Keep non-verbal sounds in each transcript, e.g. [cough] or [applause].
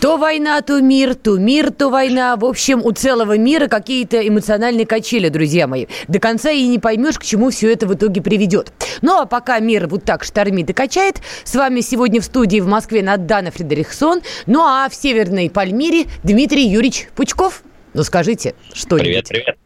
То война, то мир, то мир, то война. В общем, у целого мира какие-то эмоциональные качели, друзья мои. До конца и не поймешь, к чему все это в итоге приведет. Ну, а пока мир вот так штормит и качает, с вами сегодня в студии в Москве Надана Фредериксон, ну а в Северной Пальмире Дмитрий Юрьевич Пучков. Ну, скажите, что Привет, привет.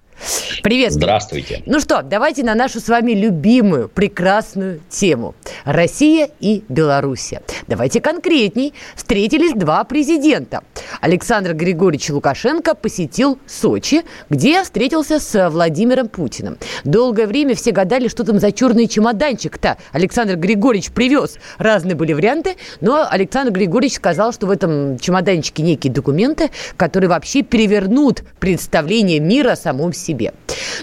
Привет. Здравствуйте. Ну что, давайте на нашу с вами любимую, прекрасную тему. Россия и Белоруссия. Давайте конкретней. Встретились два президента. Александр Григорьевич Лукашенко посетил Сочи, где встретился с Владимиром Путиным. Долгое время все гадали, что там за черный чемоданчик-то Александр Григорьевич привез. Разные были варианты, но Александр Григорьевич сказал, что в этом чемоданчике некие документы, которые вообще перевернут представление мира о самом себе себе.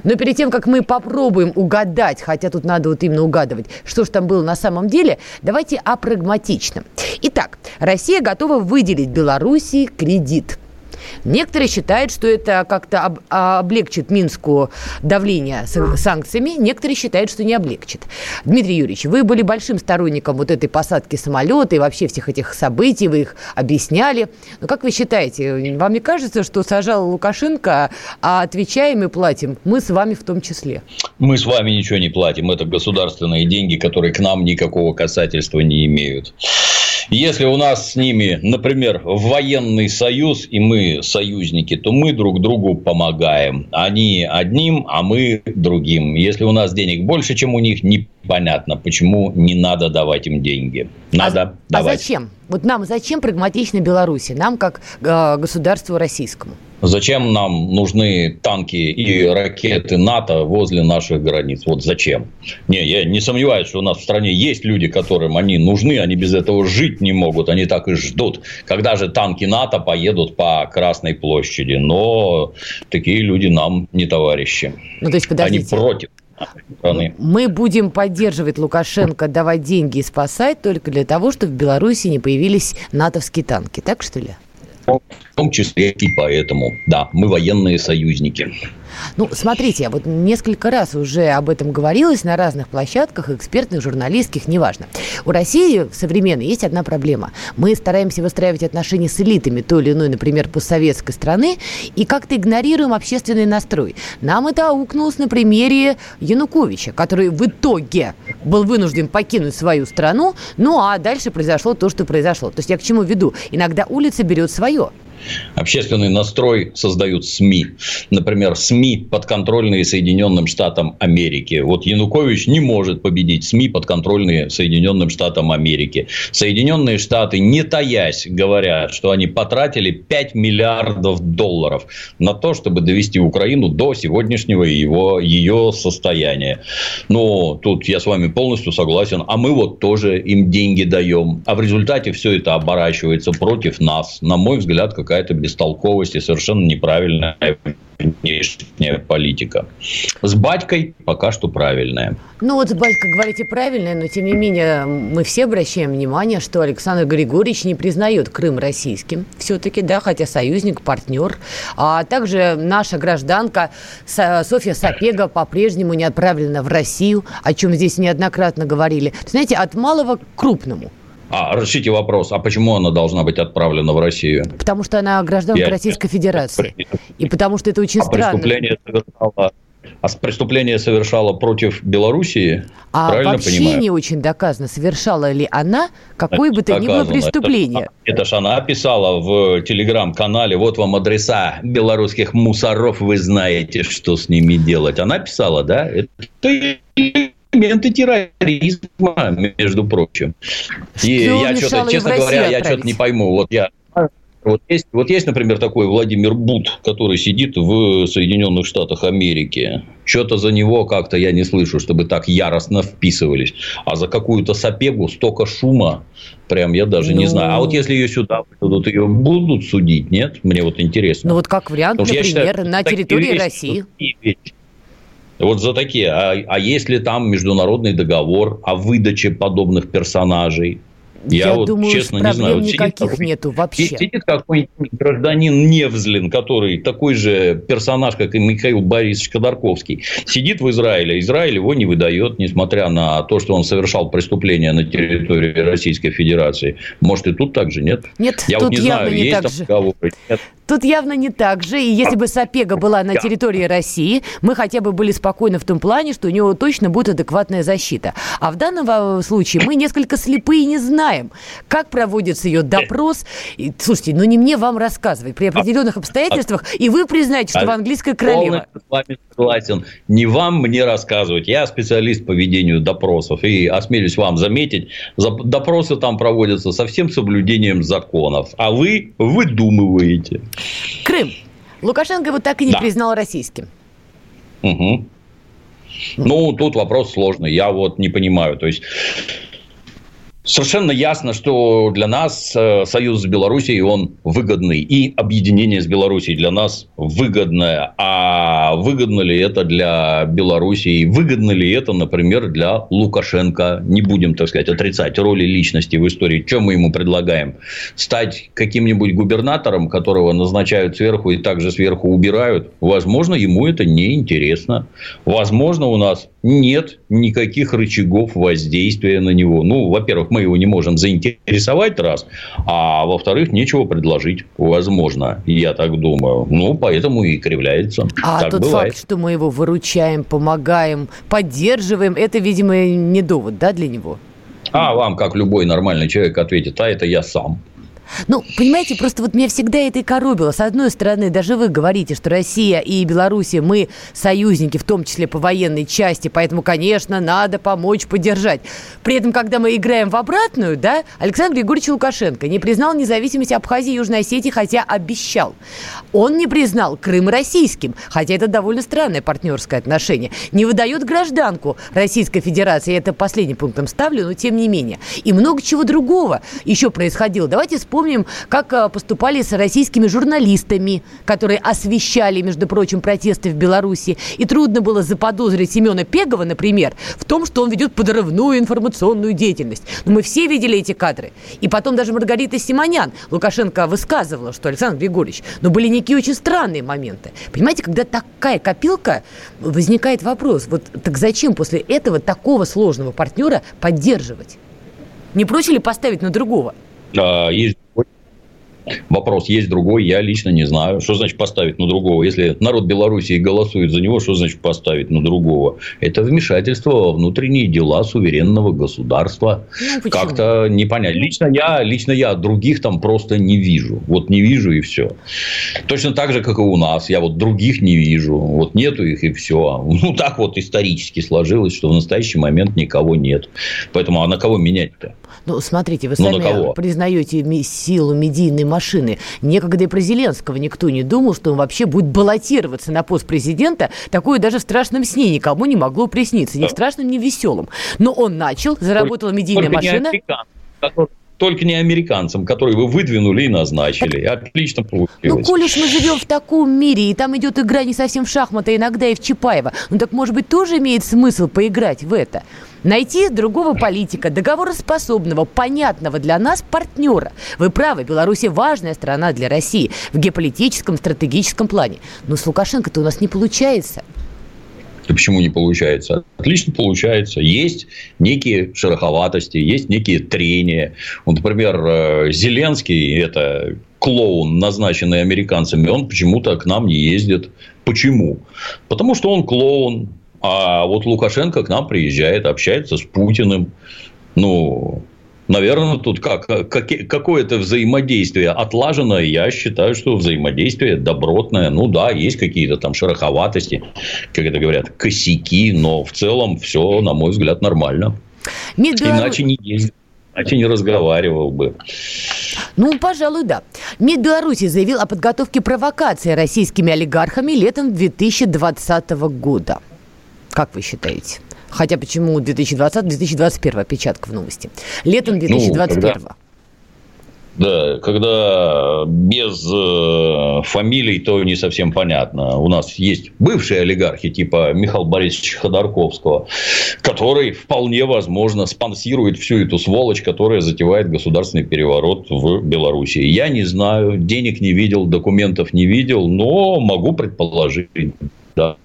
Но перед тем, как мы попробуем угадать, хотя тут надо вот именно угадывать, что же там было на самом деле, давайте о прагматичном. Итак, Россия готова выделить Белоруссии кредит – Некоторые считают, что это как-то об, облегчит Минску давление санкциями, некоторые считают, что не облегчит. Дмитрий Юрьевич, вы были большим сторонником вот этой посадки самолета и вообще всех этих событий, вы их объясняли. Но как вы считаете, вам не кажется, что сажал Лукашенко, а отвечаем и платим мы с вами в том числе? Мы с вами ничего не платим. Это государственные деньги, которые к нам никакого касательства не имеют. Если у нас с ними, например, военный союз, и мы союзники, то мы друг другу помогаем. Они одним, а мы другим. Если у нас денег больше, чем у них, непонятно, почему не надо давать им деньги. Надо а, давать. А зачем? Вот нам зачем прагматично Беларуси? Нам, как э, государству российскому? Зачем нам нужны танки и ракеты НАТО возле наших границ? Вот зачем? Не, я не сомневаюсь, что у нас в стране есть люди, которым они нужны, они без этого жить не могут, они так и ждут. Когда же танки НАТО поедут по Красной площади? Но такие люди нам не товарищи. Ну, то есть, подождите. Они против страны. Мы будем поддерживать Лукашенко, давать деньги и спасать только для того, чтобы в Беларуси не появились натовские танки. Так что ли? В том числе и поэтому. Да, мы военные союзники. Ну, смотрите, вот несколько раз уже об этом говорилось на разных площадках, экспертных, журналистских, неважно. У России современной есть одна проблема. Мы стараемся выстраивать отношения с элитами той или иной, например, постсоветской страны, и как-то игнорируем общественный настрой. Нам это аукнулось на примере Януковича, который в итоге был вынужден покинуть свою страну, ну а дальше произошло то, что произошло. То есть я к чему веду? Иногда улица берет свое. Общественный настрой создают СМИ. Например, СМИ, подконтрольные Соединенным Штатам Америки. Вот Янукович не может победить СМИ, подконтрольные Соединенным Штатам Америки. Соединенные Штаты, не таясь, говорят, что они потратили 5 миллиардов долларов на то, чтобы довести Украину до сегодняшнего его, ее состояния. Но тут я с вами полностью согласен. А мы вот тоже им деньги даем. А в результате все это оборачивается против нас. На мой взгляд, как какая-то бестолковость и совершенно неправильная внешняя политика. С батькой пока что правильная. Ну вот с батькой, говорите, правильная, но тем не менее мы все обращаем внимание, что Александр Григорьевич не признает Крым российским все-таки, да, хотя союзник, партнер. А также наша гражданка Софья Сапега по-прежнему не отправлена в Россию, о чем здесь неоднократно говорили. Знаете, от малого к крупному – а, решите вопрос, а почему она должна быть отправлена в Россию? Потому что она гражданка Я... Российской Федерации. И потому что это очень а странно. Преступление совершала а преступление совершала против Белоруссии? А правильно вообще понимаю? не очень доказано, совершала ли она какое бы то ни было преступление. Это, это ж она писала в телеграм-канале, вот вам адреса белорусских мусоров, вы знаете, что с ними делать. Она писала, да? Это элементы терроризма, между прочим. И я что-то, честно говоря, я что-то не пойму. Вот я вот есть, вот есть, например, такой Владимир Бут, который сидит в Соединенных Штатах Америки. Что-то за него как-то я не слышу, чтобы так яростно вписывались. А за какую-то сапегу столько шума, прям я даже ну... не знаю. А вот если ее сюда будут, ее будут судить, нет? Мне вот интересно. Ну вот как вариант, Потому например, считаю, на территории России. Вот за такие. А, а если там международный договор о выдаче подобных персонажей? Я, я вот, думаю, честно не знаю. Вот никаких сидит, нету вообще. Сидит какой-нибудь гражданин Невзлин, который такой же персонаж, как и Михаил Борисович Ходорковский, сидит в Израиле. Израиль его не выдает, несмотря на то, что он совершал преступление на территории Российской Федерации. Может, и тут так же, нет? Нет, я тут вот не явно знаю, не есть так там же. Договоры, нет. Тут явно не так же. И если бы Сапега была на территории России, мы хотя бы были спокойны в том плане, что у него точно будет адекватная защита. А в данном случае мы несколько слепые и не знаем, как проводится ее допрос. И, слушайте, ну не мне вам рассказывать. При определенных обстоятельствах, и вы признаете, что вы английская королева. с вами согласен. Не вам мне рассказывать. Я специалист по ведению допросов. И осмелюсь вам заметить, допросы там проводятся со всем соблюдением законов. А вы выдумываете. Крым. Лукашенко его так и не да. признал российским. Угу. Ну, тут вопрос сложный. Я вот не понимаю. То есть, Совершенно ясно, что для нас э, союз с Белоруссией, он выгодный. И объединение с Белоруссией для нас выгодное. А выгодно ли это для Белоруссии? Выгодно ли это, например, для Лукашенко? Не будем, так сказать, отрицать роли личности в истории. Что мы ему предлагаем? Стать каким-нибудь губернатором, которого назначают сверху и также сверху убирают? Возможно, ему это не интересно. Возможно, у нас нет никаких рычагов воздействия на него. Ну, во-первых, мы его не можем заинтересовать, раз, а во-вторых, нечего предложить, возможно, я так думаю. Ну, поэтому и кривляется. А так тот бывает. факт, что мы его выручаем, помогаем, поддерживаем, это, видимо, не довод, да, для него? А вам, как любой нормальный человек, ответит, а это я сам. Ну, понимаете, просто вот меня всегда это и коробило. С одной стороны, даже вы говорите, что Россия и Белоруссия, мы союзники, в том числе по военной части, поэтому, конечно, надо помочь, поддержать. При этом, когда мы играем в обратную, да, Александр Григорьевич Лукашенко не признал независимость Абхазии и Южной Осетии, хотя обещал. Он не признал Крым российским, хотя это довольно странное партнерское отношение. Не выдает гражданку Российской Федерации, я это последним пунктом ставлю, но тем не менее. И много чего другого еще происходило. Давайте вспомним Помним, как э, поступали с российскими журналистами, которые освещали, между прочим, протесты в Беларуси. И трудно было заподозрить Семена Пегова, например, в том, что он ведет подрывную информационную деятельность. Но мы все видели эти кадры. И потом даже Маргарита Симонян, Лукашенко высказывала, что Александр Григорьевич, но были некие очень странные моменты. Понимаете, когда такая копилка, возникает вопрос, вот так зачем после этого такого сложного партнера поддерживать? Не проще ли поставить на другого? Есть Вопрос есть другой, я лично не знаю. Что значит поставить на другого? Если народ Белоруссии голосует за него, что значит поставить на другого? Это вмешательство во внутренние дела суверенного государства. Ну, Как-то непонятно. Лично я, лично я других там просто не вижу. Вот не вижу и все. Точно так же, как и у нас. Я вот других не вижу. Вот нету их и все. Ну, так вот исторически сложилось, что в настоящий момент никого нет. Поэтому, а на кого менять-то? Ну, смотрите, вы ну, сами признаете силу медийной машины. Некогда и про Зеленского никто не думал, что он вообще будет баллотироваться на пост президента. Такое даже в страшном сне никому не могло присниться. Ни в страшном, ни в веселом. Но он начал, заработала медийная Только машина. только не американцам, которые вы выдвинули и назначили. Так, Отлично получилось. Ну, коль уж мы живем в таком мире, и там идет игра не совсем в шахматы, а иногда и в Чапаева, ну так, может быть, тоже имеет смысл поиграть в это? Найти другого политика, договороспособного, понятного для нас партнера. Вы правы, Беларусь важная страна для России в геополитическом, стратегическом плане. Но с Лукашенко-то у нас не получается. Да почему не получается? Отлично получается. Есть некие шероховатости, есть некие трения. Вот, например, э, Зеленский – это клоун, назначенный американцами, он почему-то к нам не ездит. Почему? Потому что он клоун, а вот Лукашенко к нам приезжает, общается с Путиным. Ну, наверное, тут как, как, какое-то взаимодействие отлажено. Я считаю, что взаимодействие добротное. Ну да, есть какие-то там шероховатости, как это говорят, косяки, но в целом все, на мой взгляд, нормально. Мид Иначе не ездил, иначе не разговаривал бы. Ну, пожалуй, да. МИД Беларуси заявил о подготовке провокации российскими олигархами летом 2020 года. Как вы считаете? Хотя почему 2020-2021 опечатка в новости? Летом 2021. Ну, когда... Да, когда без э, фамилий, то не совсем понятно. У нас есть бывшие олигархи, типа Михаила Борисовича Ходорковского, который вполне возможно спонсирует всю эту сволочь, которая затевает государственный переворот в Беларуси. Я не знаю, денег не видел, документов не видел, но могу предположить, да,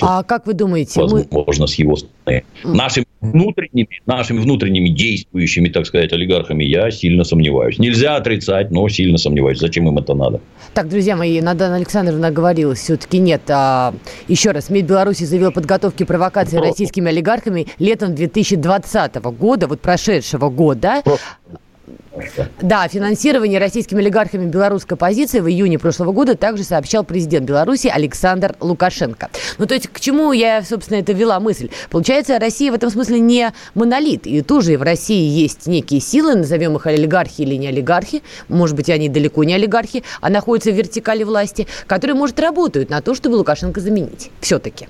а как вы думаете? Возможно, мы... с его стороны. Нашими внутренними, нашими внутренними действующими, так сказать, олигархами я сильно сомневаюсь. Нельзя отрицать, но сильно сомневаюсь. Зачем им это надо? Так, друзья мои, Надана Александровна говорила, все-таки нет. А, еще раз, МИД Беларуси заявил о подготовке провокации российскими олигархами летом 2020 года, вот прошедшего года. Да, финансирование российскими олигархами белорусской оппозиции в июне прошлого года также сообщал президент Беларуси Александр Лукашенко. Ну, то есть, к чему я, собственно, это вела мысль? Получается, Россия в этом смысле не монолит. И тоже в России есть некие силы, назовем их олигархи или не олигархи, может быть, они далеко не олигархи, а находятся в вертикали власти, которые, может, работают на то, чтобы Лукашенко заменить. Все-таки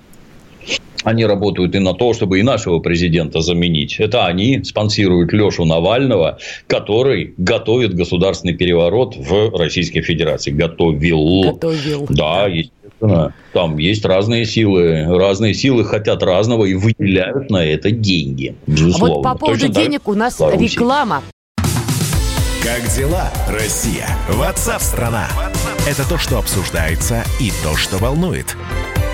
они работают и на то, чтобы и нашего президента заменить. Это они спонсируют Лешу Навального, который готовит государственный переворот в Российской Федерации. Готовил. Готовил. Да, естественно. Там есть разные силы. Разные силы хотят разного и выделяют на это деньги. Безусловно. А вот по поводу Точно денег у нас реклама. Как дела, Россия? Ватсап-страна! Это то, что обсуждается и то, что волнует.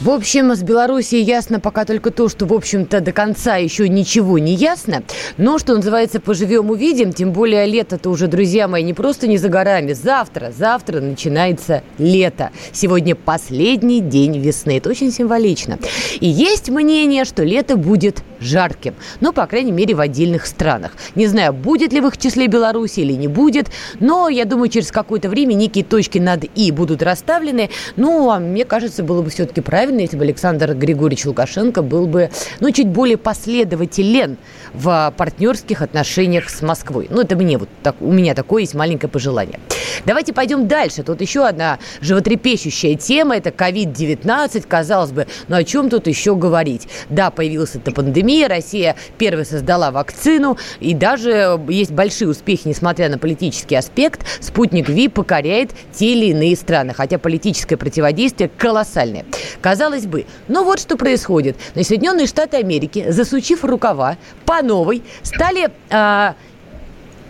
В общем, с Белоруссией ясно пока только то, что, в общем-то, до конца еще ничего не ясно. Но, что называется, поживем увидим. Тем более лето-то уже, друзья мои, не просто не за горами. Завтра, завтра начинается лето. Сегодня последний день весны. Это очень символично. И есть мнение, что лето будет жарким. Ну, по крайней мере, в отдельных странах. Не знаю, будет ли в их числе Беларусь или не будет. Но, я думаю, через какое-то время некие точки над «и» будут расставлены. Ну, а мне кажется, было бы все-таки правильно правильно, если бы Александр Григорьевич Лукашенко был бы, ну, чуть более последователен в партнерских отношениях с Москвой. Ну, это мне вот так, у меня такое есть маленькое пожелание. Давайте пойдем дальше. Тут еще одна животрепещущая тема. Это COVID-19. Казалось бы, ну о чем тут еще говорить? Да, появилась эта пандемия. Россия первой создала вакцину. И даже есть большие успехи, несмотря на политический аспект. Спутник Ви покоряет те или иные страны. Хотя политическое противодействие колоссальное. Казалось бы, ну вот что происходит. Но Соединенные Штаты Америки, засучив рукава, по новой стали а,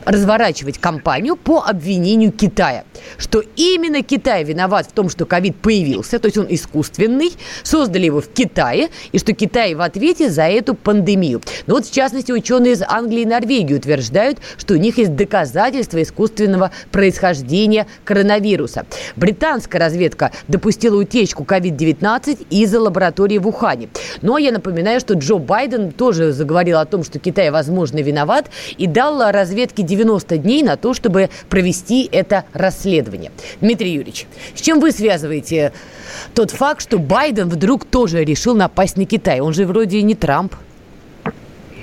разворачивать кампанию по обвинению Китая. Что именно Китай виноват в том, что ковид появился, то есть он искусственный, создали его в Китае, и что Китай в ответе за эту пандемию. Но вот, в частности, ученые из Англии и Норвегии утверждают, что у них есть доказательства искусственного происхождения коронавируса. Британская разведка допустила утечку COVID-19 из-за лаборатории в Ухане. Но ну, а я напоминаю, что Джо Байден тоже заговорил о том, что Китай, возможно, виноват, и дал разведке 90 дней на то, чтобы провести это расследование. Дмитрий Юрьевич, с чем вы связываете тот факт, что Байден вдруг тоже решил напасть на Китай? Он же вроде не Трамп.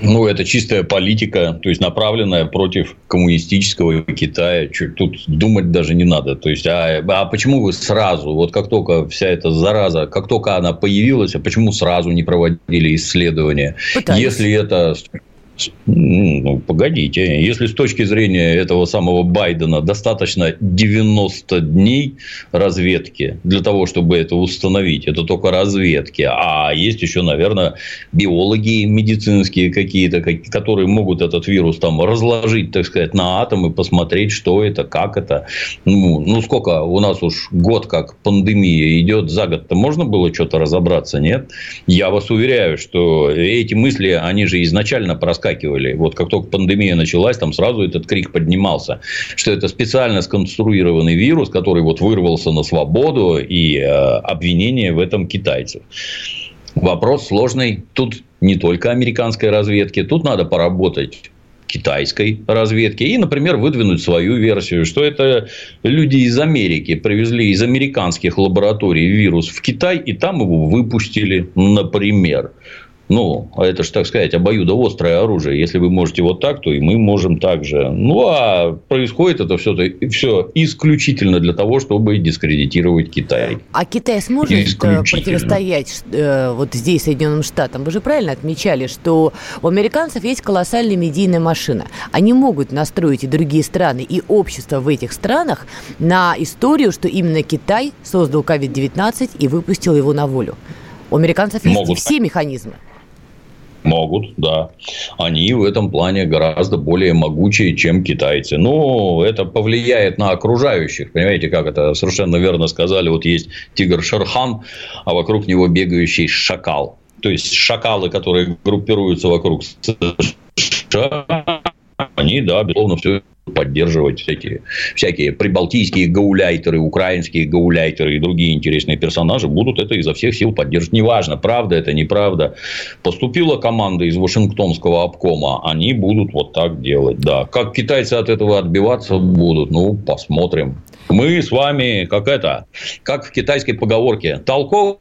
Ну, это чистая политика, то есть направленная против коммунистического Китая. Тут думать даже не надо. То есть, а, а почему вы сразу, вот как только вся эта зараза, как только она появилась, а почему сразу не проводили исследования? Пытались. Если это ну, погодите. Если с точки зрения этого самого Байдена достаточно 90 дней разведки для того, чтобы это установить, это только разведки. А есть еще, наверное, биологи медицинские какие-то, которые могут этот вирус там разложить, так сказать, на атомы, посмотреть, что это, как это. Ну, ну сколько у нас уж год как пандемия идет, за год-то можно было что-то разобраться, нет? Я вас уверяю, что эти мысли, они же изначально проскакивали подскакивали. Вот как только пандемия началась, там сразу этот крик поднимался, что это специально сконструированный вирус, который вот вырвался на свободу и э, обвинение в этом китайцев. Вопрос сложный. Тут не только американской разведки, тут надо поработать китайской разведки и, например, выдвинуть свою версию, что это люди из Америки привезли из американских лабораторий вирус в Китай и там его выпустили, например. Ну, а это же, так сказать, обоюдоострое оружие. Если вы можете вот так, то и мы можем так же. Ну, а происходит это все, все исключительно для того, чтобы дискредитировать Китай. А Китай сможет э, противостоять э, вот здесь Соединенным Штатам? Вы же правильно отмечали, что у американцев есть колоссальная медийная машина. Они могут настроить и другие страны, и общество в этих странах на историю, что именно Китай создал COVID-19 и выпустил его на волю. У американцев есть могут. все механизмы. Могут, да. Они в этом плане гораздо более могучие, чем китайцы. Но это повлияет на окружающих. Понимаете, как это совершенно верно сказали. Вот есть тигр Шерхан, а вокруг него бегающий шакал. То есть шакалы, которые группируются вокруг США, они, да, безусловно, все поддерживать всякие, всякие прибалтийские гауляйтеры, украинские гауляйтеры и другие интересные персонажи будут это изо всех сил поддерживать. Неважно, правда это, неправда. Поступила команда из Вашингтонского обкома, они будут вот так делать. Да. Как китайцы от этого отбиваться будут, ну, посмотрим. Мы с вами, как это, как в китайской поговорке, толково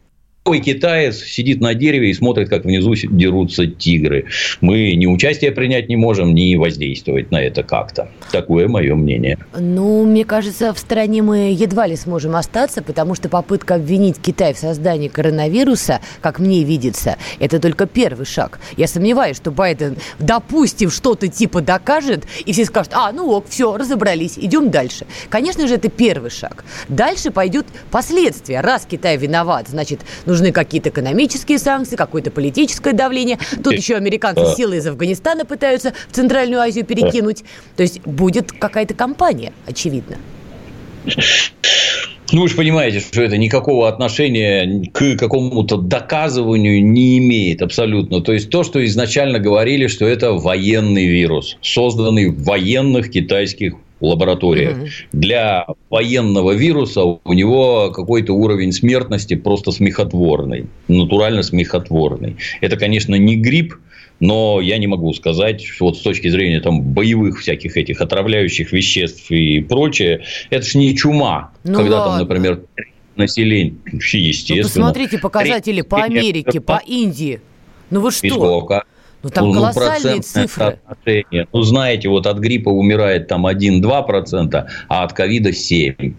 Ой, китаец сидит на дереве и смотрит, как внизу дерутся тигры. Мы ни участия принять не можем, ни воздействовать на это как-то. Такое мое мнение. Ну, мне кажется, в стране мы едва ли сможем остаться, потому что попытка обвинить Китай в создании коронавируса, как мне видится, это только первый шаг. Я сомневаюсь, что Байден, допустим, что-то типа докажет, и все скажут, а, ну ок, все, разобрались, идем дальше. Конечно же, это первый шаг. Дальше пойдут последствия. Раз Китай виноват, значит, ну, нужны какие-то экономические санкции, какое-то политическое давление. Тут еще американцы силы из Афганистана пытаются в Центральную Азию перекинуть. То есть будет какая-то кампания, очевидно. Ну, вы же понимаете, что это никакого отношения к какому-то доказыванию не имеет абсолютно. То есть, то, что изначально говорили, что это военный вирус, созданный в военных китайских лабораториях. Угу. Для военного вируса у него какой-то уровень смертности просто смехотворный, натурально смехотворный. Это, конечно, не грипп, но я не могу сказать, вот с точки зрения там, боевых всяких этих отравляющих веществ и прочее, это же не чума, ну когда ладно. там, например, население, естественно. Ну, посмотрите показатели по Америке, по Индии. Ну вы что? Сколько? Ну, там ну, колоссальные цифры. Отношение. Ну, знаете, вот от гриппа умирает там 1-2%, а от ковида 7%.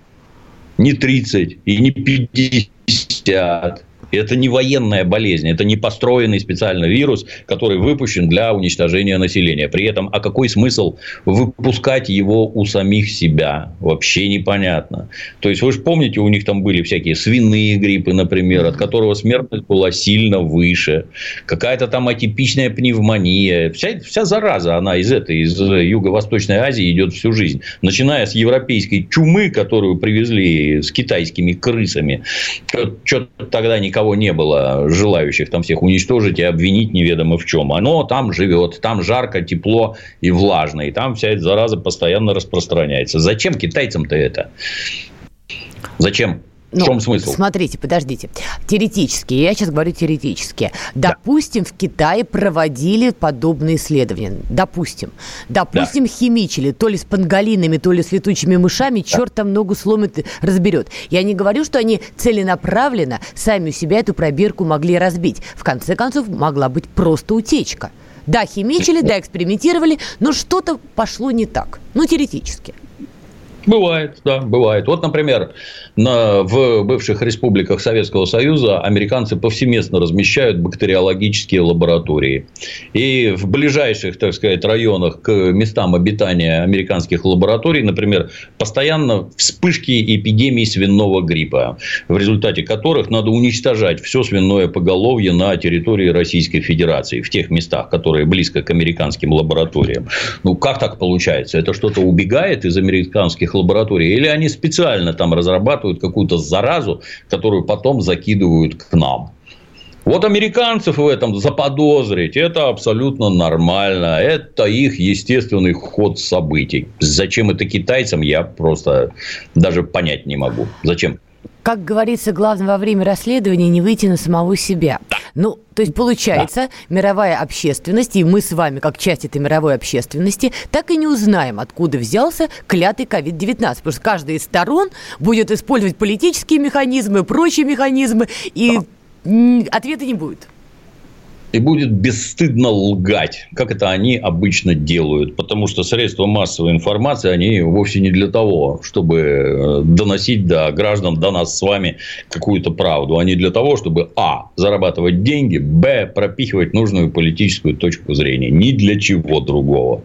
Не 30 и не 50. Это не военная болезнь, это не построенный специально вирус, который выпущен для уничтожения населения. При этом, а какой смысл выпускать его у самих себя? Вообще непонятно. То есть, вы же помните, у них там были всякие свиные гриппы, например, от которого смертность была сильно выше. Какая-то там атипичная пневмония. Вся, вся зараза, она из этой, из Юго-Восточной Азии идет всю жизнь. Начиная с европейской чумы, которую привезли с китайскими крысами. Что-то тогда никого никого не было желающих там всех уничтожить и обвинить неведомо в чем. Оно там живет, там жарко, тепло и влажно, и там вся эта зараза постоянно распространяется. Зачем китайцам-то это? Зачем? Ну, в чем смысл? Смотрите, подождите. Теоретически, я сейчас говорю теоретически. Допустим, да. в Китае проводили подобные исследования. Допустим. Допустим, да. химичили то ли с панголинами, то ли с летучими мышами. Да. Черт там ногу сломит, разберет. Я не говорю, что они целенаправленно сами у себя эту пробирку могли разбить. В конце концов, могла быть просто утечка. Да, химичили, да, экспериментировали, но что-то пошло не так. Ну, теоретически. Бывает, да, бывает. Вот, например, на, в бывших республиках Советского Союза американцы повсеместно размещают бактериологические лаборатории. И в ближайших, так сказать, районах к местам обитания американских лабораторий, например, постоянно вспышки эпидемии свиного гриппа, в результате которых надо уничтожать все свиное поголовье на территории Российской Федерации, в тех местах, которые близко к американским лабораториям. Ну, как так получается? Это что-то убегает из американских лабораторий? Или они специально там разрабатывают какую-то заразу, которую потом закидывают к нам? Вот американцев в этом заподозрить, это абсолютно нормально. Это их естественный ход событий. Зачем это китайцам, я просто даже понять не могу. Зачем? Как говорится, главное во время расследования не выйти на самого себя. Ну, то есть получается, да. мировая общественность, и мы с вами, как часть этой мировой общественности, так и не узнаем, откуда взялся клятый COVID-19. Потому что каждая из сторон будет использовать политические механизмы, прочие механизмы, и ответа не будет и будет бесстыдно лгать, как это они обычно делают. Потому что средства массовой информации, они вовсе не для того, чтобы э, доносить до граждан, до нас с вами какую-то правду. Они для того, чтобы а. зарабатывать деньги, б. пропихивать нужную политическую точку зрения. Ни для чего другого.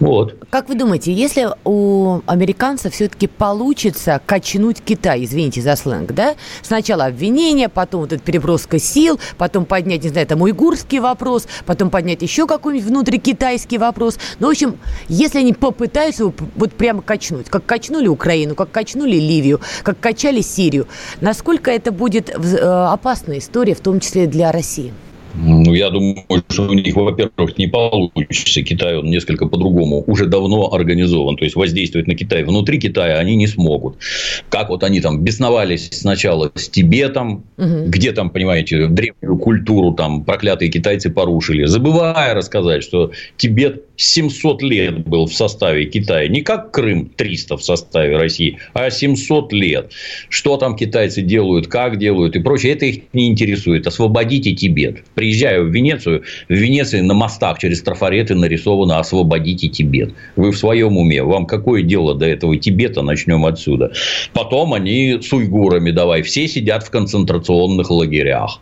Вот. Как вы думаете, если у американцев все-таки получится качнуть Китай, извините за сленг, да? Сначала обвинение, потом вот эта переброска сил, потом поднять, не знаю, там уйгурский вопрос, потом поднять еще какой-нибудь внутрикитайский вопрос. Ну, в общем, если они попытаются вот прямо качнуть, как качнули Украину, как качнули Ливию, как качали Сирию, насколько это будет э, опасная история, в том числе для России? Ну, я думаю, что у них, во-первых, не получится. Китай, он несколько по-другому уже давно организован. То есть, воздействовать на Китай внутри Китая они не смогут. Как вот они там бесновались сначала с Тибетом, угу. где там, понимаете, древнюю культуру там проклятые китайцы порушили, забывая рассказать, что Тибет 700 лет был в составе Китая. Не как Крым 300 в составе России, а 700 лет. Что там китайцы делают, как делают и прочее, это их не интересует. Освободите Тибет приезжаю в Венецию, в Венеции на мостах через трафареты нарисовано «Освободите Тибет». Вы в своем уме? Вам какое дело до этого Тибета? Начнем отсюда. Потом они с уйгурами давай. Все сидят в концентрационных лагерях.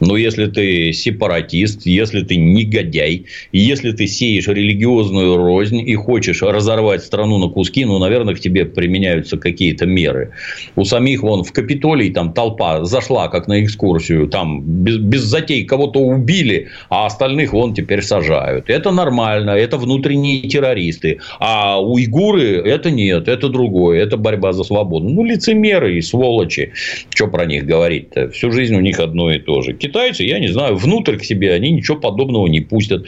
Но если ты сепаратист, если ты негодяй, если ты сеешь религиозную рознь и хочешь разорвать страну на куски, ну, наверное, к тебе применяются какие-то меры. У самих вон в Капитолии там толпа зашла как на экскурсию, там без, без затей кого-то убили, а остальных вон теперь сажают. Это нормально, это внутренние террористы. А уйгуры это нет, это другое, это борьба за свободу. Ну, лицемеры и сволочи. Что про них говорить-то? Всю жизнь у них одно и то же китайцы, я не знаю, внутрь к себе они ничего подобного не пустят.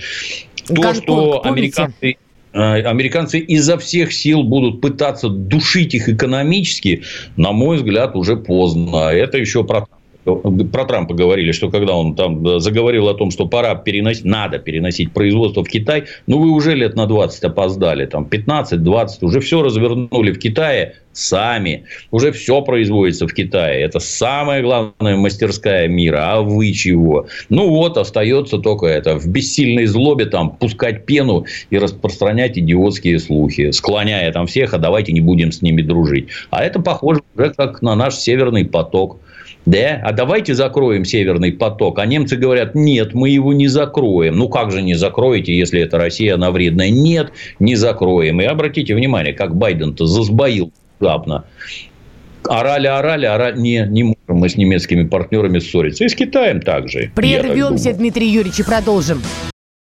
То, Гонконг, что американцы э, американцы изо всех сил будут пытаться душить их экономически, на мой взгляд, уже поздно. Это еще про про Трампа говорили, что когда он там заговорил о том, что пора переносить, надо переносить производство в Китай, ну вы уже лет на 20 опоздали, там 15-20, уже все развернули в Китае, сами. Уже все производится в Китае. Это самая главная мастерская мира. А вы чего? Ну вот, остается только это. В бессильной злобе там пускать пену и распространять идиотские слухи, склоняя там всех, а давайте не будем с ними дружить. А это похоже уже как на наш северный поток. Да, а давайте закроем Северный поток. А немцы говорят, нет, мы его не закроем. Ну, как же не закроете, если это Россия, она вредная? Нет, не закроем. И обратите внимание, как Байден-то засбоил внезапно. Орали, орали, орали. Не, не можем мы с немецкими партнерами ссориться. И с Китаем также. Прервемся, Дмитрий Юрьевич, и продолжим.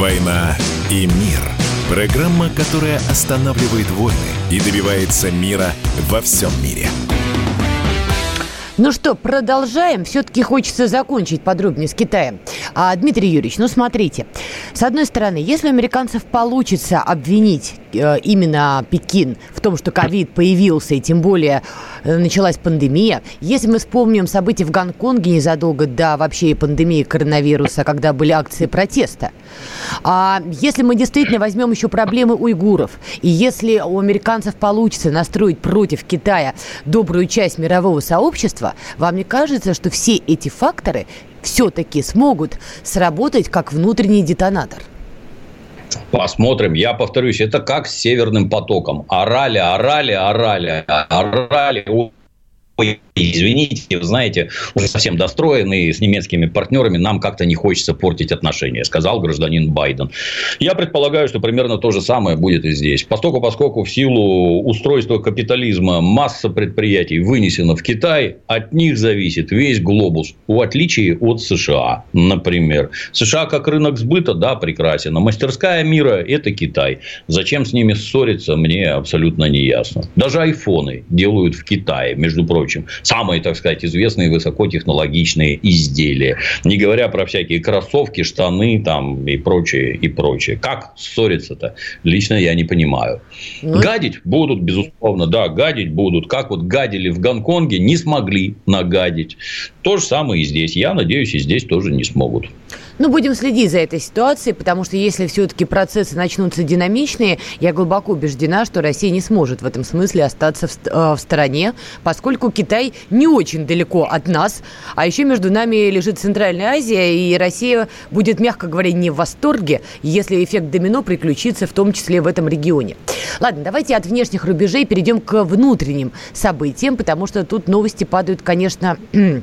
«Война и мир» – программа, которая останавливает войны и добивается мира во всем мире – ну что, продолжаем. Все-таки хочется закончить подробнее с Китаем. А, Дмитрий Юрьевич, ну смотрите. С одной стороны, если у американцев получится обвинить э, именно Пекин в том, что ковид появился, и тем более началась пандемия. Если мы вспомним события в Гонконге незадолго до вообще пандемии коронавируса, когда были акции протеста, а если мы действительно возьмем еще проблемы уйгуров, и если у американцев получится настроить против Китая добрую часть мирового сообщества, вам не кажется, что все эти факторы все-таки смогут сработать как внутренний детонатор? Посмотрим. Я повторюсь, это как с Северным потоком. Орали, орали, орали, орали извините, вы знаете, уже совсем достроенный с немецкими партнерами, нам как-то не хочется портить отношения, сказал гражданин Байден. Я предполагаю, что примерно то же самое будет и здесь. Поскольку, поскольку в силу устройства капитализма масса предприятий вынесена в Китай, от них зависит весь глобус, в отличие от США, например. США как рынок сбыта, да, прекрасен, а мастерская мира – это Китай. Зачем с ними ссориться, мне абсолютно не ясно. Даже айфоны делают в Китае, между прочим самые, так сказать, известные высокотехнологичные изделия. Не говоря про всякие кроссовки, штаны там и прочее, и прочее. Как ссориться-то? Лично я не понимаю. Ну... Гадить будут, безусловно, да, гадить будут. Как вот гадили в Гонконге, не смогли нагадить. То же самое и здесь. Я надеюсь, и здесь тоже не смогут. Ну, будем следить за этой ситуацией, потому что если все-таки процессы начнутся динамичные, я глубоко убеждена, что Россия не сможет в этом смысле остаться в, э, в стороне, поскольку Китай не очень далеко от нас, а еще между нами лежит Центральная Азия, и Россия будет, мягко говоря, не в восторге, если эффект домино приключится в том числе в этом регионе. Ладно, давайте от внешних рубежей перейдем к внутренним событиям, потому что тут новости падают, конечно, [clears throat]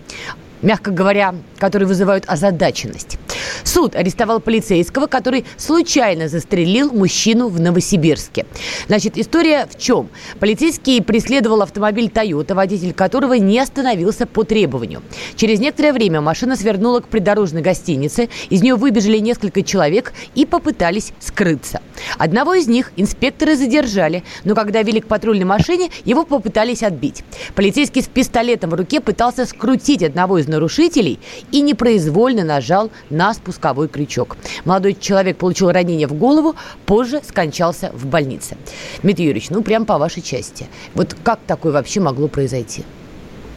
мягко говоря, которые вызывают озадаченность. Суд арестовал полицейского, который случайно застрелил мужчину в Новосибирске. Значит, история в чем? Полицейский преследовал автомобиль Toyota, водитель которого не остановился по требованию. Через некоторое время машина свернула к придорожной гостинице, из нее выбежали несколько человек и попытались скрыться. Одного из них инспекторы задержали, но когда вели к патрульной машине, его попытались отбить. Полицейский с пистолетом в руке пытался скрутить одного из нарушителей и непроизвольно нажал на спусковой крючок. Молодой человек получил ранение в голову, позже скончался в больнице. Дмитрий Юрьевич, ну прям по вашей части. Вот как такое вообще могло произойти?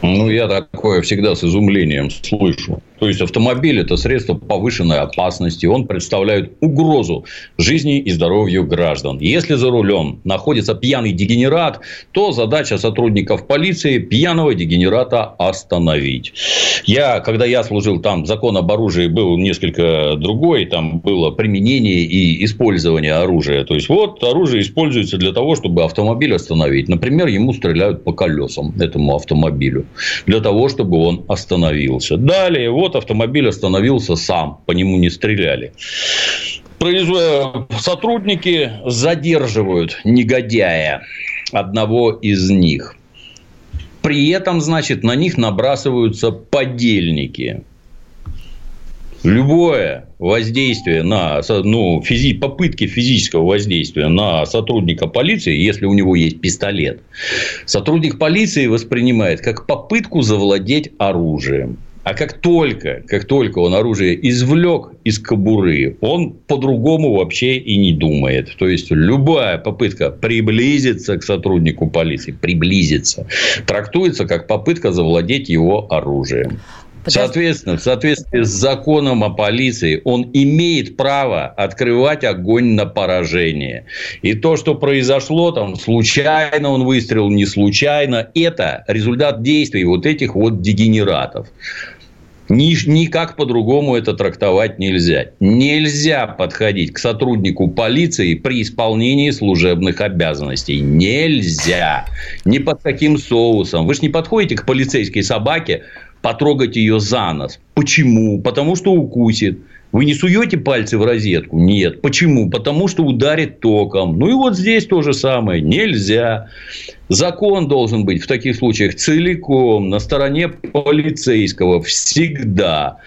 Ну, я такое всегда с изумлением слышу. То есть, автомобиль – это средство повышенной опасности. Он представляет угрозу жизни и здоровью граждан. Если за рулем находится пьяный дегенерат, то задача сотрудников полиции – пьяного дегенерата остановить. Я, когда я служил там, закон об оружии был несколько другой. Там было применение и использование оружия. То есть, вот оружие используется для того, чтобы автомобиль остановить. Например, ему стреляют по колесам, этому автомобилю, для того, чтобы он остановился. Далее, вот вот автомобиль остановился сам, по нему не стреляли. Сотрудники задерживают негодяя, одного из них. При этом, значит, на них набрасываются подельники. Любое воздействие на ну, физи, попытки физического воздействия на сотрудника полиции, если у него есть пистолет, сотрудник полиции воспринимает как попытку завладеть оружием. А как только, как только он оружие извлек из кобуры, он по-другому вообще и не думает. То есть, любая попытка приблизиться к сотруднику полиции, приблизиться, трактуется как попытка завладеть его оружием. Соответственно, в соответствии с законом о полиции, он имеет право открывать огонь на поражение. И то, что произошло, там, случайно он выстрелил, не случайно, это результат действий вот этих вот дегенератов. Ни, никак по-другому это трактовать нельзя. Нельзя подходить к сотруднику полиции при исполнении служебных обязанностей. Нельзя. Ни под каким соусом. Вы же не подходите к полицейской собаке потрогать ее за нос. Почему? Потому что укусит. Вы не суете пальцы в розетку? Нет. Почему? Потому что ударит током. Ну и вот здесь то же самое. Нельзя. Закон должен быть в таких случаях целиком на стороне полицейского всегда.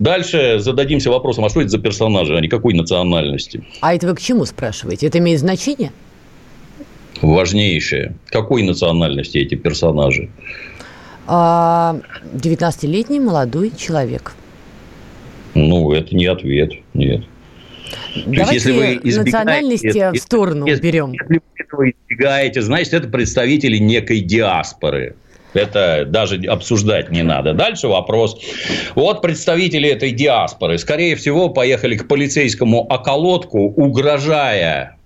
Дальше зададимся вопросом, а что это за персонажи, а не какой национальности? А это вы к чему спрашиваете? Это имеет значение? Важнейшее. Какой национальности эти персонажи? 19-летний а, молодой человек. Ну, это не ответ, нет. Давайте есть, если вы национальности в сторону если, берем. Если вы этого избегаете, значит, это представители некой диаспоры. Это даже обсуждать не надо. Дальше вопрос. Вот представители этой диаспоры, скорее всего, поехали к полицейскому околотку, угрожая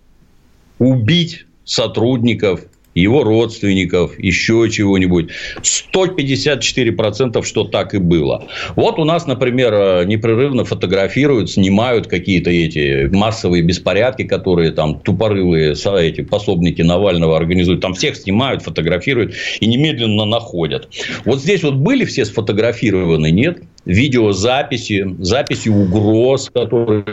убить сотрудников его родственников, еще чего-нибудь. 154% что так и было. Вот у нас, например, э, непрерывно фотографируют, снимают какие-то эти массовые беспорядки, которые там тупорылые эти пособники Навального организуют. Там всех снимают, фотографируют и немедленно находят. Вот здесь вот были все сфотографированы, нет? Видеозаписи, записи угроз, которые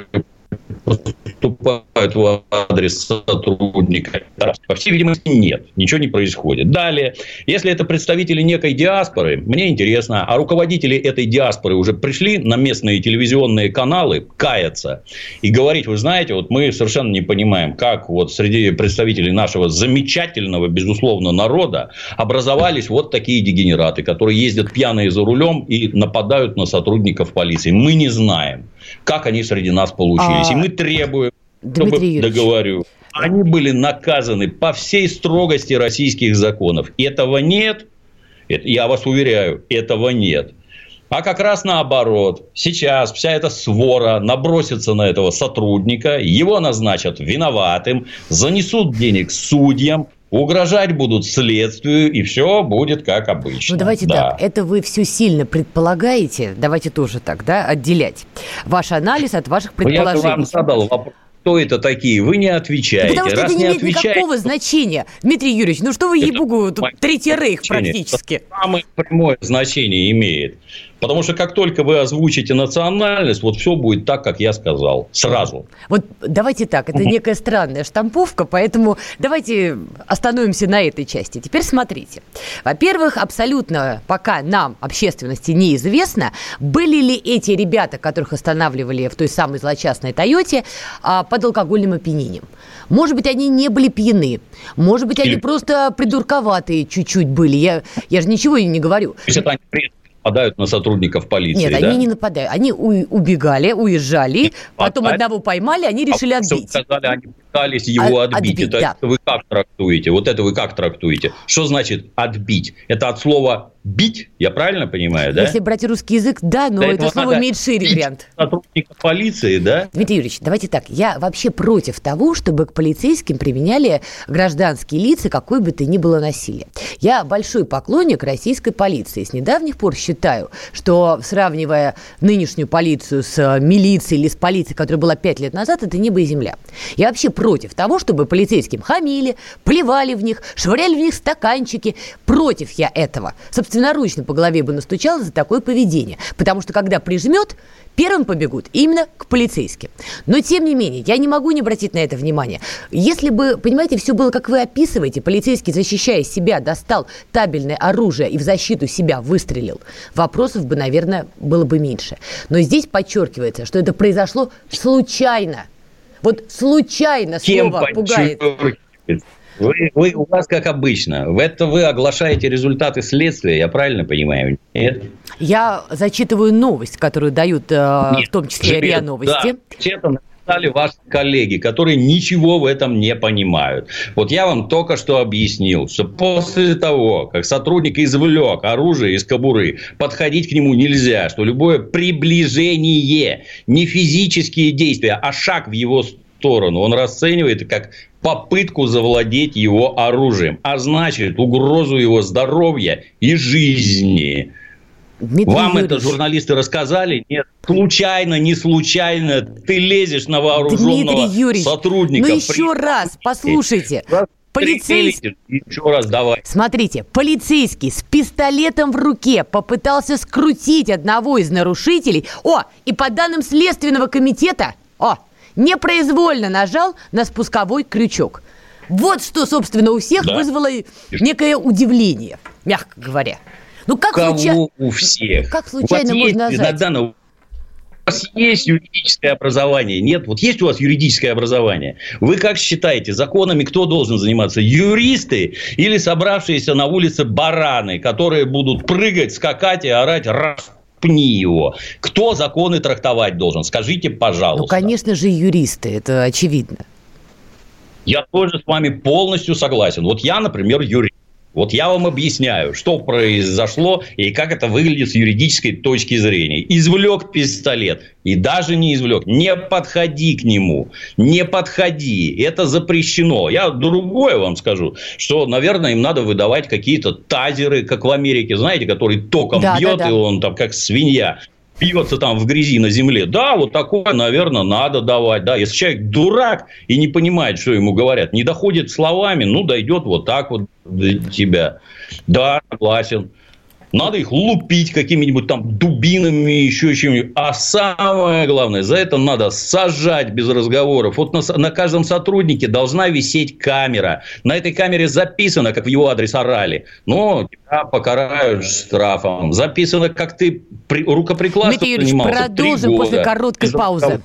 поступают в адрес сотрудника. По всей видимости, нет. Ничего не происходит. Далее, если это представители некой диаспоры, мне интересно, а руководители этой диаспоры уже пришли на местные телевизионные каналы каяться и говорить, вы знаете, вот мы совершенно не понимаем, как вот среди представителей нашего замечательного, безусловно, народа образовались вот такие дегенераты, которые ездят пьяные за рулем и нападают на сотрудников полиции. Мы не знаем как они среди нас получились. А... И мы требуем, Дмитрий чтобы, договорю, они были наказаны по всей строгости российских законов. Этого нет, я вас уверяю, этого нет. А как раз наоборот. Сейчас вся эта свора набросится на этого сотрудника, его назначат виноватым, занесут денег судьям, угрожать будут следствию, и все будет как обычно. Ну, давайте да. так, это вы все сильно предполагаете, давайте тоже так, да, отделять ваш анализ от ваших предположений. Ну, я вам задал вопрос кто это такие, вы не отвечаете. Потому что Раз это не, имеет отвечаете, никакого значения. Дмитрий Юрьевич, ну что вы, ей-богу, Третий Рейх практически. Это самое прямое значение имеет. Потому что как только вы озвучите национальность, вот все будет так, как я сказал. Сразу. Вот давайте так, это некая странная штамповка, поэтому давайте остановимся на этой части. Теперь смотрите. Во-первых, абсолютно пока нам, общественности, неизвестно, были ли эти ребята, которых останавливали в той самой злочастной Тойоте, а, под алкогольным опьянением. Может быть, они не были пьяны. Может быть, они просто придурковатые чуть-чуть были. Я, я же ничего не говорю. То есть это они нападают на сотрудников полиции. Нет, да? они не нападают. Они у- убегали, уезжали, и потом отдать. одного поймали, они решили а отбить. Сказали, они пытались его а, отбить. отбить это, да. это вы как трактуете? Вот это вы как трактуете? Что значит отбить? Это от слова бить, я правильно понимаю, да? Если брать русский язык, да, но это слово имеет шире вариант. Сотрудников полиции, да? Дмитрий Юрьевич, давайте так. Я вообще против того, чтобы к полицейским применяли гражданские лица какой бы то ни было насилие. Я большой поклонник российской полиции. С недавних пор считаю, что сравнивая нынешнюю полицию с милицией или с полицией, которая была пять лет назад, это небо и земля. Я вообще против того, чтобы полицейским хамили, плевали в них, швыряли в них стаканчики. Против я этого. Собственноручно по голове бы настучала за такое поведение. Потому что когда прижмет, первым побегут именно к полицейским. Но, тем не менее, я не могу не обратить на это внимание. Если бы, понимаете, все было, как вы описываете, полицейский, защищая себя, достал табельное оружие и в защиту себя выстрелил, вопросов бы, наверное, было бы меньше. Но здесь подчеркивается, что это произошло случайно. Вот случайно Кем слово пугает. Вы, вы, у вас как обычно. В это вы оглашаете результаты следствия, я правильно понимаю? Нет? Я зачитываю новость, которую дают э, Нет, в том числе РИА Новости. Да, это написали ваши коллеги, которые ничего в этом не понимают. Вот я вам только что объяснил, что после того, как сотрудник извлек оружие из кобуры, подходить к нему нельзя, что любое приближение, не физические действия, а шаг в его сторону, он расценивает как попытку завладеть его оружием, а значит угрозу его здоровья и жизни. Дмитрий Вам Юрьевич. это журналисты рассказали? Нет. Случайно, не случайно ты лезешь на вооруженного Дмитрий Юрьевич, сотрудника. Ну еще раз, послушайте. Полицейский... Еще раз давай. Смотрите, полицейский с пистолетом в руке попытался скрутить одного из нарушителей. О, и по данным Следственного комитета... О, непроизвольно нажал на спусковой крючок. Вот что, собственно, у всех да. вызвало некое удивление, мягко говоря. Ну как Кого случайно? у всех? Как случайно можно назвать? Иногда у вас есть юридическое образование? Нет? Вот есть у вас юридическое образование? Вы как считаете, законами кто должен заниматься? Юристы или собравшиеся на улице бараны, которые будут прыгать, скакать и орать раз пни его. Кто законы трактовать должен? Скажите, пожалуйста. Ну, конечно же, юристы, это очевидно. Я тоже с вами полностью согласен. Вот я, например, юрист. Вот я вам объясняю, что произошло и как это выглядит с юридической точки зрения. Извлек пистолет и даже не извлек. Не подходи к нему. Не подходи. Это запрещено. Я другое вам скажу, что, наверное, им надо выдавать какие-то тазеры, как в Америке, знаете, который током да, бьет, да, да. и он там как свинья бьется там в грязи на земле. Да, вот такое, наверное, надо давать. Да, если человек дурак и не понимает, что ему говорят, не доходит словами, ну, дойдет вот так вот до тебя. Да, согласен. Надо их лупить какими-нибудь там дубинами, еще чем-нибудь. А самое главное, за это надо сажать без разговоров. Вот на, на каждом сотруднике должна висеть камера. На этой камере записано, как в его адрес орали. Но тебя покарают штрафом. Записано, как ты при, рукоприкладство Дмитрий Юрьевич, продолжим после короткой паузы.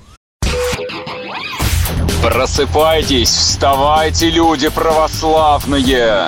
Просыпайтесь, вставайте, люди православные!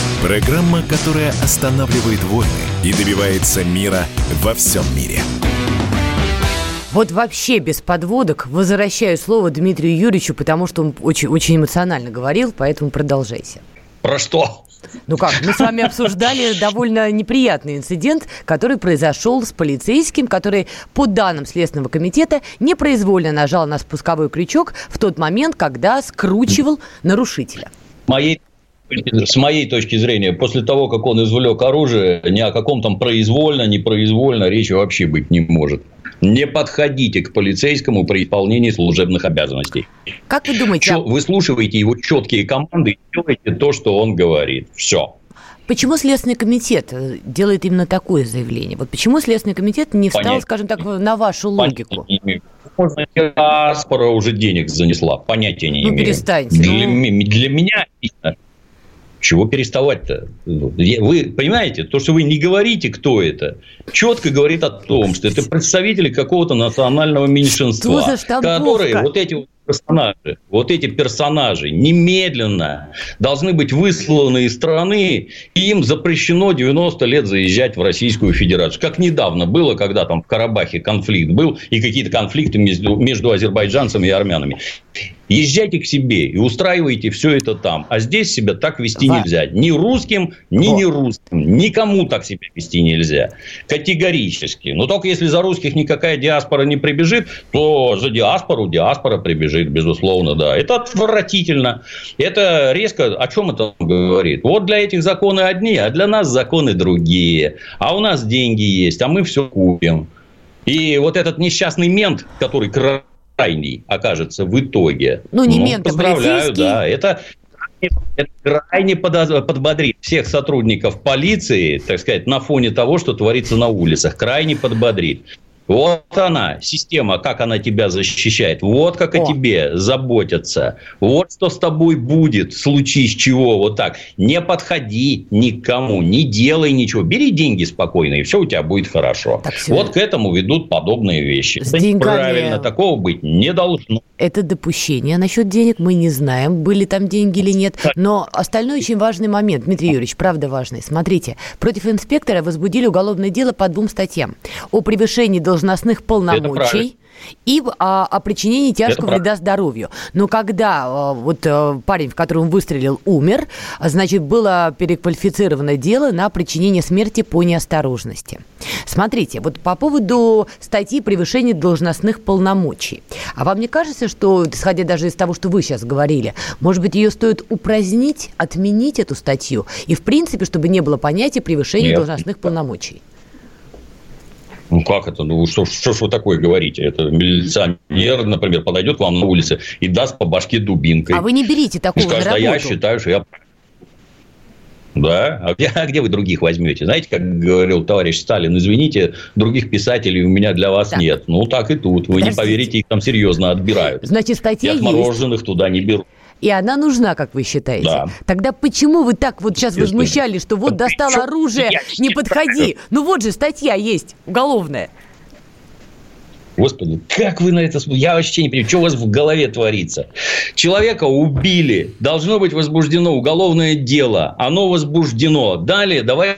Программа, которая останавливает войны и добивается мира во всем мире. Вот вообще без подводок возвращаю слово Дмитрию Юрьевичу, потому что он очень, очень эмоционально говорил, поэтому продолжайте. Про что? Ну как, мы с вами обсуждали довольно неприятный инцидент, который произошел с полицейским, который, по данным Следственного комитета, непроизвольно нажал на спусковой крючок в тот момент, когда скручивал нарушителя. Моей с моей точки зрения, после того, как он извлек оружие, ни о каком там произвольно, непроизвольно речи вообще быть не может. Не подходите к полицейскому при исполнении служебных обязанностей. Как вы думаете? Вы слушаете его четкие команды и делаете то, что он говорит. Все. Почему Следственный комитет э, делает именно такое заявление? Вот почему Следственный комитет не встал, Понятия. скажем так, на вашу логику? Можно диаспора уже денег занесла, понятия не ну, имею. перестаньте. Для, ну... для меня чего переставать-то? Вы понимаете, то, что вы не говорите, кто это, четко говорит о том, что это представители какого-то национального меньшинства, которые вот эти вот персонажи, вот эти персонажи немедленно должны быть высланы из страны, и им запрещено 90 лет заезжать в Российскую Федерацию. Как недавно было, когда там в Карабахе конфликт был, и какие-то конфликты между, между азербайджанцами и армянами. Езжайте к себе и устраивайте все это там. А здесь себя так вести Ва. нельзя. Ни русским, ни Во. не русским. Никому так себя вести нельзя. Категорически. Но только если за русских никакая диаспора не прибежит, то за диаспору диаспора прибежит, безусловно, да. Это отвратительно. Это резко о чем это говорит? Вот для этих законы одни, а для нас законы другие. А у нас деньги есть, а мы все купим. И вот этот несчастный мент, который крайний окажется в итоге. Ну, не ну, мент, поздравляю, да. Это, это крайне подбодрит всех сотрудников полиции, так сказать, на фоне того, что творится на улицах. Крайне подбодрит. Вот она, система, как она тебя защищает. Вот как о, о тебе заботятся. Вот что с тобой будет, случись чего, вот так. Не подходи никому, не делай ничего. Бери деньги спокойно, и все у тебя будет хорошо. Так, вот к этому ведут подобные вещи. С Это деньгами... Правильно, такого быть не должно. Это допущение насчет денег. Мы не знаем, были там деньги или нет. Но остальной очень важный момент, Дмитрий Юрьевич, правда важный. Смотрите, против инспектора возбудили уголовное дело по двум статьям. О превышении должностных полномочий и а, о причинении тяжкого Это вреда здоровью. Но когда а, вот а, парень, в котором выстрелил, умер, значит, было переквалифицировано дело на причинение смерти по неосторожности. Смотрите, вот по поводу статьи превышения должностных полномочий. А вам не кажется, что, исходя даже из того, что вы сейчас говорили, может быть, ее стоит упразднить, отменить эту статью? И, в принципе, чтобы не было понятия превышения Нет. должностных полномочий. Ну как это? Ну что, что ж вы такое говорите? Это милиционер, например, подойдет к вам на улице и даст по башке дубинкой. А вы не берите И такого на скажет, а работу. я считаю, что я... Да? А где, а где вы других возьмете? Знаете, как говорил товарищ Сталин, извините, других писателей у меня для вас Так. нет. Ну, так и тут. Вы не Подождите. поверите, их там серьезно отбирают. Значит, И статья есть. отмороженных туда не берут. И она нужна, как вы считаете? Да. Тогда почему вы так вот сейчас возмущались, что вот достал оружие, не подходи? Ну вот же статья есть, уголовная. Господи, как вы на это смотрите? Я вообще не понимаю, что у вас в голове творится. Человека убили, должно быть возбуждено уголовное дело, оно возбуждено. Далее давай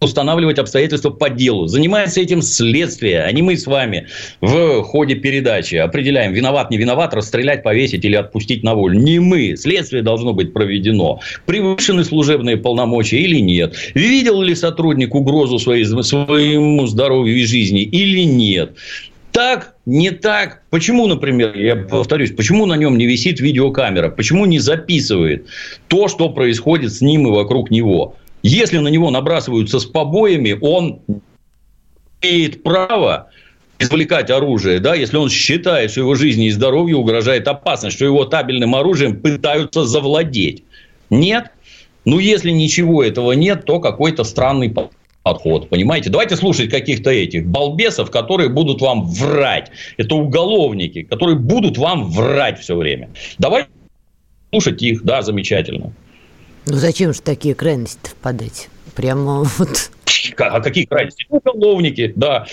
устанавливать обстоятельства по делу. Занимается этим следствие, а не мы с вами в ходе передачи определяем, виноват, не виноват, расстрелять, повесить или отпустить на волю. Не мы. Следствие должно быть проведено. Превышены служебные полномочия или нет? Видел ли сотрудник угрозу своей, своему здоровью и жизни или нет? Так, не так. Почему, например, я повторюсь, почему на нем не висит видеокамера? Почему не записывает то, что происходит с ним и вокруг него? Если на него набрасываются с побоями, он имеет право извлекать оружие, да, если он считает, что его жизни и здоровью угрожает опасность, что его табельным оружием пытаются завладеть. Нет? Ну, если ничего этого нет, то какой-то странный подход, понимаете? Давайте слушать каких-то этих балбесов, которые будут вам врать. Это уголовники, которые будут вам врать все время. Давайте слушать их, да, замечательно. Ну зачем же такие крайности впадать? Прямо вот... А какие крайности? Уголовники, да.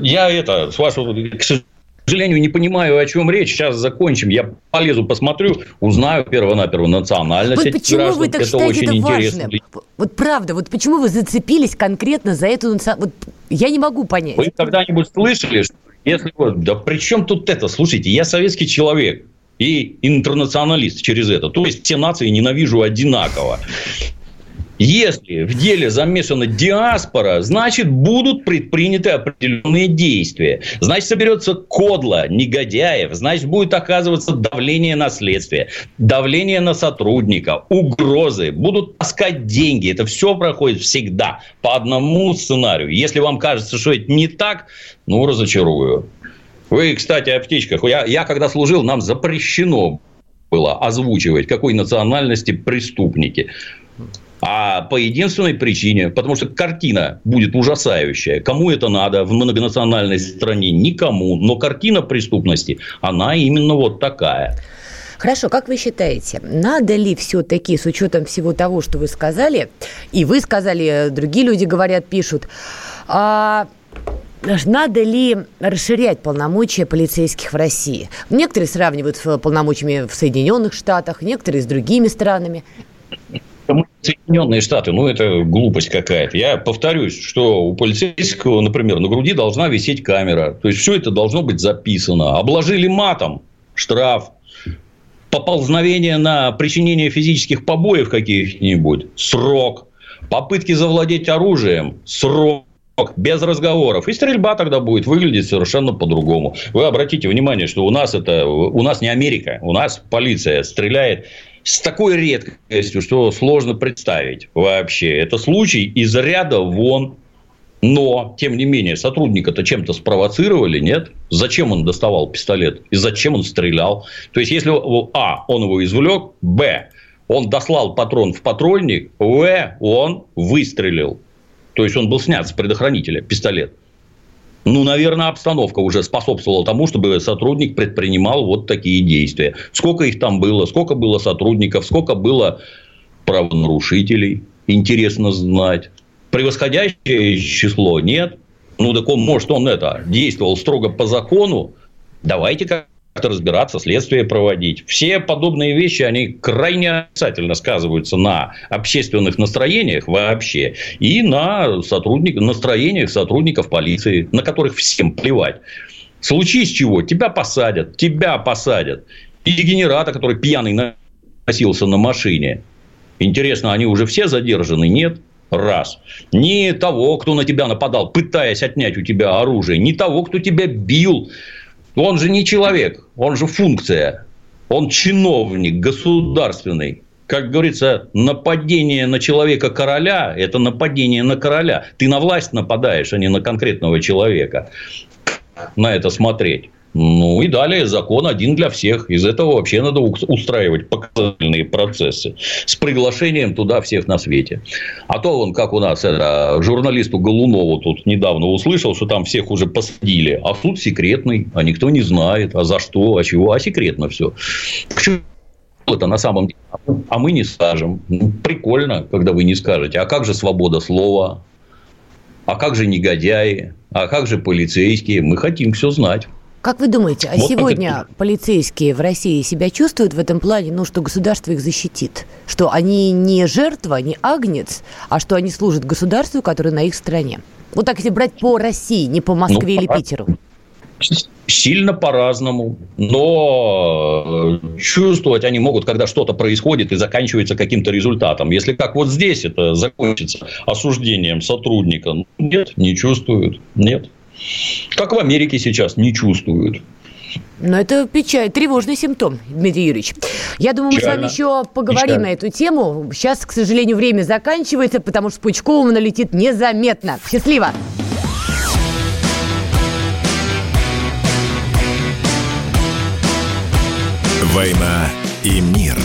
Я это, с вашего, к сожалению, не понимаю, о чем речь. Сейчас закончим. Я полезу, посмотрю, узнаю перво-наперво национальность Вот почему граждан. вы так это считаете очень это интересно. важным? Вот правда, вот почему вы зацепились конкретно за эту... наци- Вот я не могу понять. Вы когда-нибудь слышали, что если вот, да при чем тут это? Слушайте, я советский человек и интернационалист через это. То есть все нации ненавижу одинаково. Если в деле замешана диаспора, значит, будут предприняты определенные действия. Значит, соберется кодло негодяев, значит, будет оказываться давление на следствие, давление на сотрудника, угрозы, будут таскать деньги. Это все проходит всегда по одному сценарию. Если вам кажется, что это не так, ну, разочарую. Вы, кстати, о птичках. Я, я когда служил, нам запрещено было озвучивать, какой национальности преступники. А по единственной причине, потому что картина будет ужасающая. Кому это надо в многонациональной стране? Никому. Но картина преступности, она именно вот такая. Хорошо, как вы считаете, надо ли все-таки, с учетом всего того, что вы сказали, и вы сказали, другие люди говорят, пишут, а, надо ли расширять полномочия полицейских в России? Некоторые сравнивают с полномочиями в Соединенных Штатах, некоторые с другими странами. Соединенные Штаты, ну, это глупость какая-то. Я повторюсь, что у полицейского, например, на груди должна висеть камера. То есть, все это должно быть записано. Обложили матом, штраф. Поползновение на причинение физических побоев каких-нибудь, срок. Попытки завладеть оружием, срок без разговоров. И стрельба тогда будет выглядеть совершенно по-другому. Вы обратите внимание, что у нас это у нас не Америка, у нас полиция стреляет с такой редкостью, что сложно представить вообще. Это случай из ряда вон. Но, тем не менее, сотрудника-то чем-то спровоцировали, нет? Зачем он доставал пистолет? И зачем он стрелял? То есть, если А, он его извлек, Б, он дослал патрон в патрульник, В, он выстрелил. То есть, он был снят с предохранителя, пистолет. Ну, наверное, обстановка уже способствовала тому, чтобы сотрудник предпринимал вот такие действия. Сколько их там было, сколько было сотрудников, сколько было правонарушителей, интересно знать. Превосходящее число нет. Ну, так он, может, он это действовал строго по закону. Давайте как-то разбираться, следствие проводить. Все подобные вещи, они крайне отрицательно сказываются на общественных настроениях вообще и на сотрудник, настроениях сотрудников полиции, на которых всем плевать. Случись чего, тебя посадят, тебя посадят. И генерата, который пьяный носился на машине. Интересно, они уже все задержаны? Нет. Раз. Ни того, кто на тебя нападал, пытаясь отнять у тебя оружие, ни того, кто тебя бил. Он же не человек, он же функция. Он чиновник государственный. Как говорится, нападение на человека короля – это нападение на короля. Ты на власть нападаешь, а не на конкретного человека. На это смотреть. Ну, и далее закон один для всех. Из этого вообще надо устраивать показательные процессы с приглашением туда всех на свете. А то он, как у нас это, журналисту Голунову тут недавно услышал, что там всех уже посадили, а суд секретный, а никто не знает, а за что, а чего, а секретно все. Это на самом деле? А мы не скажем. Ну, прикольно, когда вы не скажете. А как же свобода слова? А как же негодяи? А как же полицейские? Мы хотим все знать. Как вы думаете, а вот сегодня это... полицейские в России себя чувствуют в этом плане, ну, что государство их защитит? Что они не жертва, не агнец, а что они служат государству, которое на их стороне? Вот так, если брать по России, не по Москве ну, или Питеру. Сильно по-разному. Но э, чувствовать они могут, когда что-то происходит и заканчивается каким-то результатом. Если как вот здесь это закончится осуждением сотрудника, ну, нет, не чувствуют. Нет. Как в Америке сейчас не чувствуют. Но это печаль, тревожный симптом, Дмитрий Юрьевич. Я думаю, мы с вами еще поговорим Печально. на эту тему. Сейчас, к сожалению, время заканчивается, потому что Пучкову налетит незаметно. Счастливо! «Война и мир».